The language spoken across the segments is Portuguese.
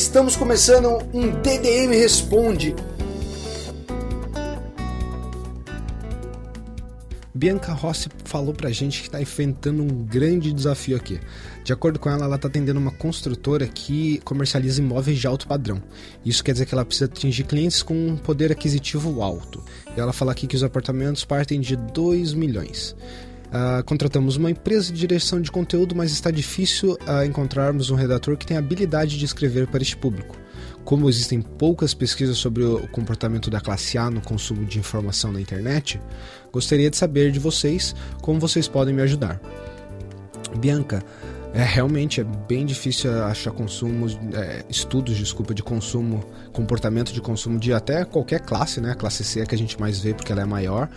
Estamos começando um DDM Responde. Bianca Rossi falou pra gente que está enfrentando um grande desafio aqui. De acordo com ela, ela está atendendo uma construtora que comercializa imóveis de alto padrão. Isso quer dizer que ela precisa atingir clientes com um poder aquisitivo alto. E ela fala aqui que os apartamentos partem de 2 milhões. Uh, contratamos uma empresa de direção de conteúdo, mas está difícil uh, encontrarmos um redator que tenha habilidade de escrever para este público. Como existem poucas pesquisas sobre o comportamento da classe A no consumo de informação na internet, gostaria de saber de vocês como vocês podem me ajudar. Bianca, é realmente é bem difícil achar consumos, é, estudos, desculpa, de consumo, comportamento de consumo de até qualquer classe, né? A classe C é que a gente mais vê porque ela é maior,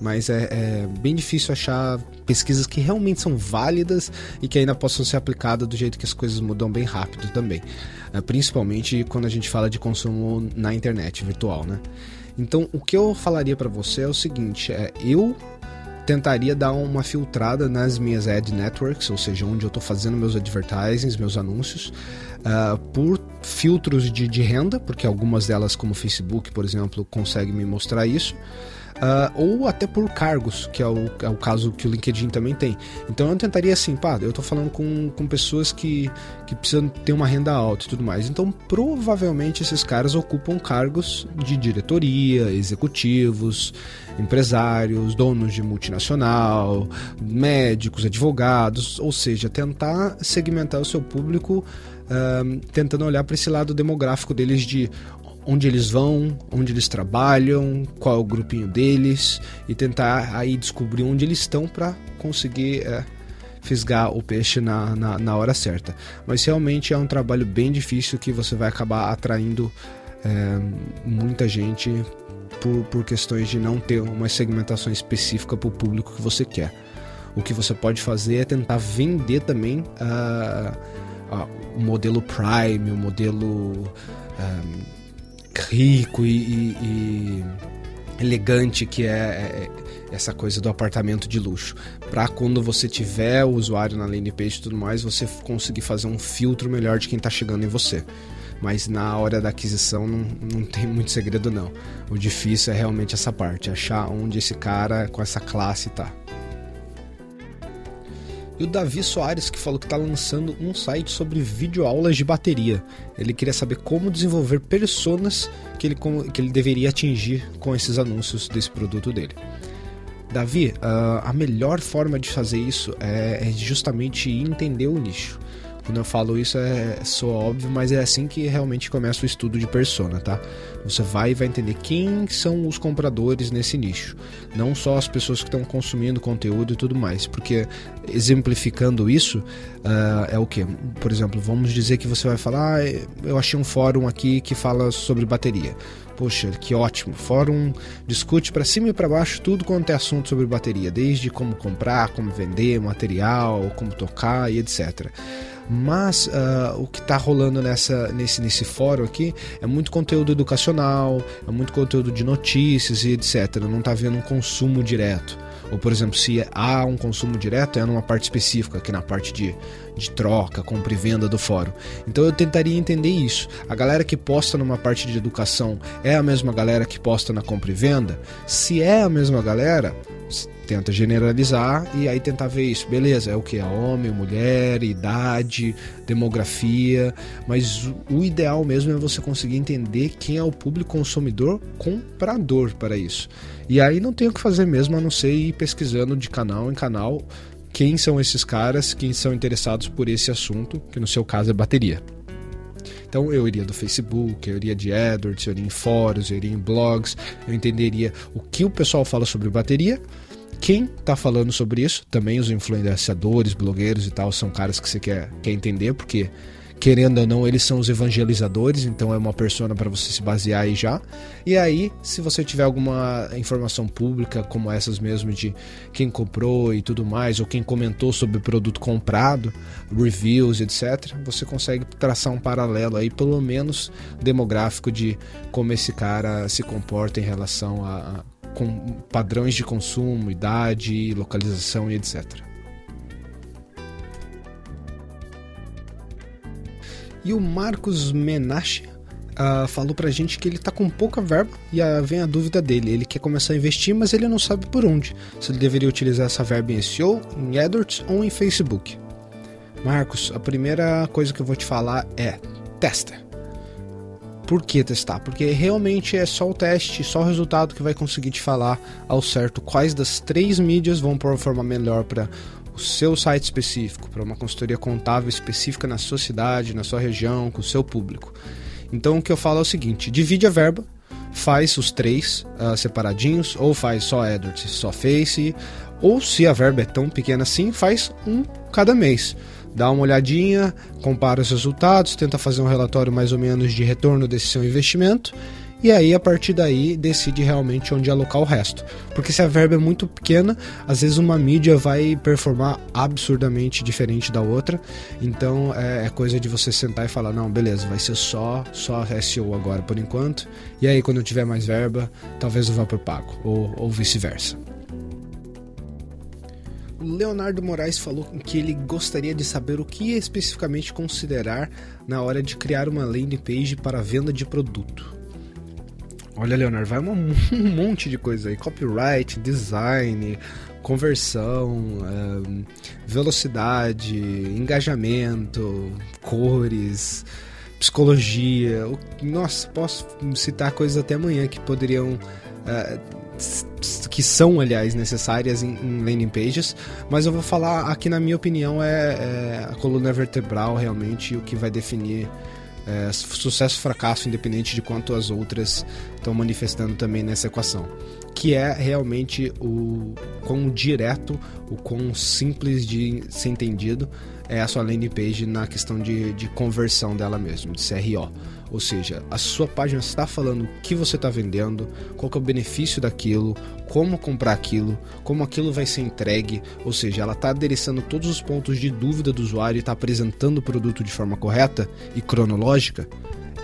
mas é, é, bem difícil achar pesquisas que realmente são válidas e que ainda possam ser aplicadas do jeito que as coisas mudam bem rápido também. É, principalmente quando a gente fala de consumo na internet virtual, né? Então, o que eu falaria para você é o seguinte: é, eu tentaria dar uma filtrada nas minhas ad networks, ou seja, onde eu estou fazendo meus advertisings, meus anúncios, uh, por filtros de, de renda, porque algumas delas, como o Facebook, por exemplo, conseguem me mostrar isso uh, ou até por cargos, que é o, é o caso que o LinkedIn também tem. Então eu tentaria assim, pá, eu estou falando com, com pessoas que, que precisam ter uma renda alta e tudo mais. Então provavelmente esses caras ocupam cargos de diretoria, executivos, empresários, donos de multinacional, médicos, advogados, ou seja, tentar segmentar o seu público. Uh, tentando olhar para esse lado demográfico deles de onde eles vão, onde eles trabalham, qual é o grupinho deles e tentar aí descobrir onde eles estão para conseguir é, fisgar o peixe na, na, na, hora certa. Mas realmente é um trabalho bem difícil que você vai acabar atraindo é, muita gente por, por questões de não ter uma segmentação específica para o público que você quer. O que você pode fazer é tentar vender também uh, uh, o modelo Prime, o modelo. Um, rico e, e, e elegante que é, é, essa coisa do apartamento de luxo. Para quando você tiver o usuário na landing page e tudo mais, você conseguir fazer um filtro melhor de quem está chegando em você. Mas na hora da aquisição não, não tem muito segredo não. O difícil é realmente essa parte, achar onde esse cara com essa classe está. E o Davi Soares que falou que está lançando um site sobre videoaulas de bateria. Ele queria saber como desenvolver personas que ele, que ele deveria atingir com esses anúncios desse produto dele. Davi, uh, a melhor forma de fazer isso é, é justamente entender o nicho. Quando eu falo isso é só óbvio, mas é assim que realmente começa o estudo de persona, tá? Você vai e vai entender quem são os compradores nesse nicho, não só as pessoas que estão consumindo conteúdo e tudo mais, porque exemplificando isso uh, é o que? Por exemplo, vamos dizer que você vai falar, ah, eu achei um fórum aqui que fala sobre bateria. Poxa, que ótimo! Fórum discute para cima e para baixo tudo quanto é assunto sobre bateria, desde como comprar, como vender, material, como tocar e etc. Mas uh, o que está rolando nessa, nesse, nesse fórum aqui é muito conteúdo educacional, é muito conteúdo de notícias e etc. Não está havendo um consumo direto. Ou, por exemplo, se há um consumo direto, é numa parte específica, que é na parte de, de troca, compra e venda do fórum. Então eu tentaria entender isso. A galera que posta numa parte de educação é a mesma galera que posta na compra e venda? Se é a mesma galera, tenta generalizar e aí tentar ver isso. Beleza, é o que? É homem, mulher, idade, demografia, mas o ideal mesmo é você conseguir entender quem é o público consumidor comprador para isso. E aí não tem o que fazer mesmo a não ser ir pesquisando de canal em canal quem são esses caras, quem são interessados por esse assunto, que no seu caso é bateria. Então eu iria do Facebook, eu iria de AdWords, eu iria em fóruns, eu iria em blogs, eu entenderia o que o pessoal fala sobre bateria quem está falando sobre isso, também os influenciadores, blogueiros e tal, são caras que você quer, quer entender, porque querendo ou não, eles são os evangelizadores, então é uma persona para você se basear aí já. E aí, se você tiver alguma informação pública, como essas mesmo de quem comprou e tudo mais, ou quem comentou sobre o produto comprado, reviews, etc., você consegue traçar um paralelo aí, pelo menos demográfico, de como esse cara se comporta em relação a, a com padrões de consumo, idade, localização e etc. E o Marcos Menache uh, falou pra gente que ele tá com pouca verba e uh, vem a dúvida dele. Ele quer começar a investir, mas ele não sabe por onde. Se ele deveria utilizar essa verba em SEO, em AdWords ou em Facebook. Marcos, a primeira coisa que eu vou te falar é testa. Por que testar? Porque realmente é só o teste, só o resultado que vai conseguir te falar ao certo quais das três mídias vão performar melhor para o seu site específico, para uma consultoria contábil específica na sua cidade, na sua região, com o seu público. Então o que eu falo é o seguinte: divide a verba, faz os três uh, separadinhos, ou faz só AdWords, só Face, ou se a verba é tão pequena assim, faz um cada mês. Dá uma olhadinha, compara os resultados, tenta fazer um relatório mais ou menos de retorno desse seu investimento e aí a partir daí decide realmente onde alocar o resto. Porque se a verba é muito pequena, às vezes uma mídia vai performar absurdamente diferente da outra. Então é, é coisa de você sentar e falar: não, beleza, vai ser só, só SEO agora por enquanto. E aí quando eu tiver mais verba, talvez eu vá por pago, ou, ou vice-versa. Leonardo Moraes falou que ele gostaria de saber o que especificamente considerar na hora de criar uma landing page para venda de produto. Olha, Leonardo, vai um monte de coisa aí: copyright, design, conversão, velocidade, engajamento, cores, psicologia. Nossa, posso citar coisas até amanhã que poderiam. Uh, que são, aliás, necessárias em, em, landing pages, mas eu vou falar aqui, na minha opinião, é, é a coluna vertebral realmente o que vai definir é, sucesso fracasso, independente de quanto as outras estão manifestando também nessa equação. Que é realmente o quão direto, o quão simples de ser entendido é a sua landing page na questão de, de conversão dela mesmo, de CRO. Ou seja, a sua página está falando o que você está vendendo, qual é o benefício daquilo, como comprar aquilo, como aquilo vai ser entregue. Ou seja, ela está adereçando todos os pontos de dúvida do usuário e está apresentando o produto de forma correta e cronológica.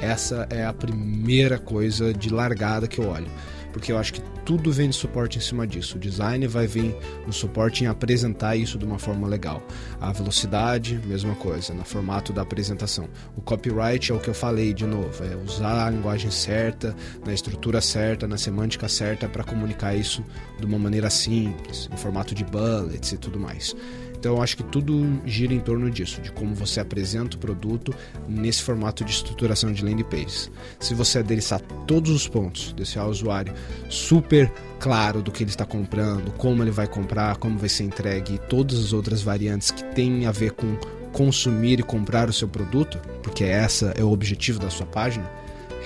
Essa é a primeira coisa de largada que eu olho porque eu acho que tudo vem de suporte em cima disso. O design vai vir no suporte em apresentar isso de uma forma legal. A velocidade, mesma coisa, no formato da apresentação. O copyright é o que eu falei de novo, é usar a linguagem certa, na estrutura certa, na semântica certa para comunicar isso de uma maneira simples, em formato de bullets e tudo mais. Então eu acho que tudo gira em torno disso, de como você apresenta o produto nesse formato de estruturação de landing page. Se você adereçar todos os pontos, deixar o usuário super claro do que ele está comprando, como ele vai comprar, como vai ser entregue e todas as outras variantes que têm a ver com consumir e comprar o seu produto, porque essa é o objetivo da sua página,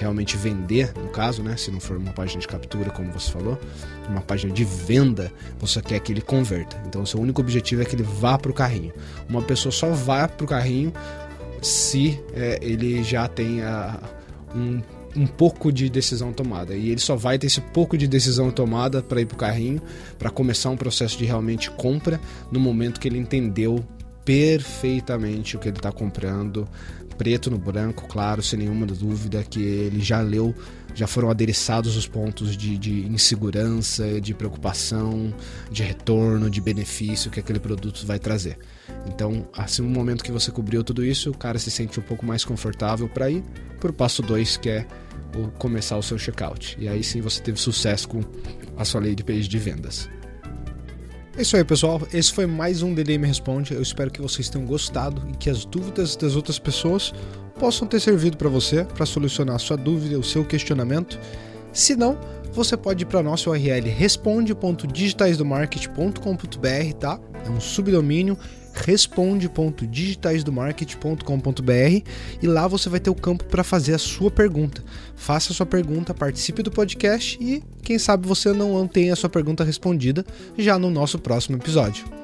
realmente vender, no caso, né? Se não for uma página de captura, como você falou, uma página de venda, você quer que ele converta. Então, seu único objetivo é que ele vá para o carrinho. Uma pessoa só vai para o carrinho se é, ele já tem um, um pouco de decisão tomada. E ele só vai ter esse pouco de decisão tomada para ir para o carrinho, para começar um processo de realmente compra no momento que ele entendeu perfeitamente o que ele está comprando, preto no branco, claro, sem nenhuma dúvida, que ele já leu, já foram adereçados os pontos de, de insegurança, de preocupação, de retorno, de benefício que aquele produto vai trazer. Então, assim, no momento que você cobriu tudo isso, o cara se sente um pouco mais confortável para ir para o passo 2, que é o começar o seu checkout. E aí sim você teve sucesso com a sua lei de page de vendas. É isso aí, pessoal. Esse foi mais um DDM Responde. Eu espero que vocês tenham gostado e que as dúvidas das outras pessoas possam ter servido para você para solucionar a sua dúvida, o seu questionamento. Se não, você pode ir para nosso URL responde.digitaisdomarket.com.br, tá? É um subdomínio responde.digitaisdomarket.com.br e lá você vai ter o campo para fazer a sua pergunta. Faça a sua pergunta, participe do podcast e quem sabe você não tenha a sua pergunta respondida já no nosso próximo episódio.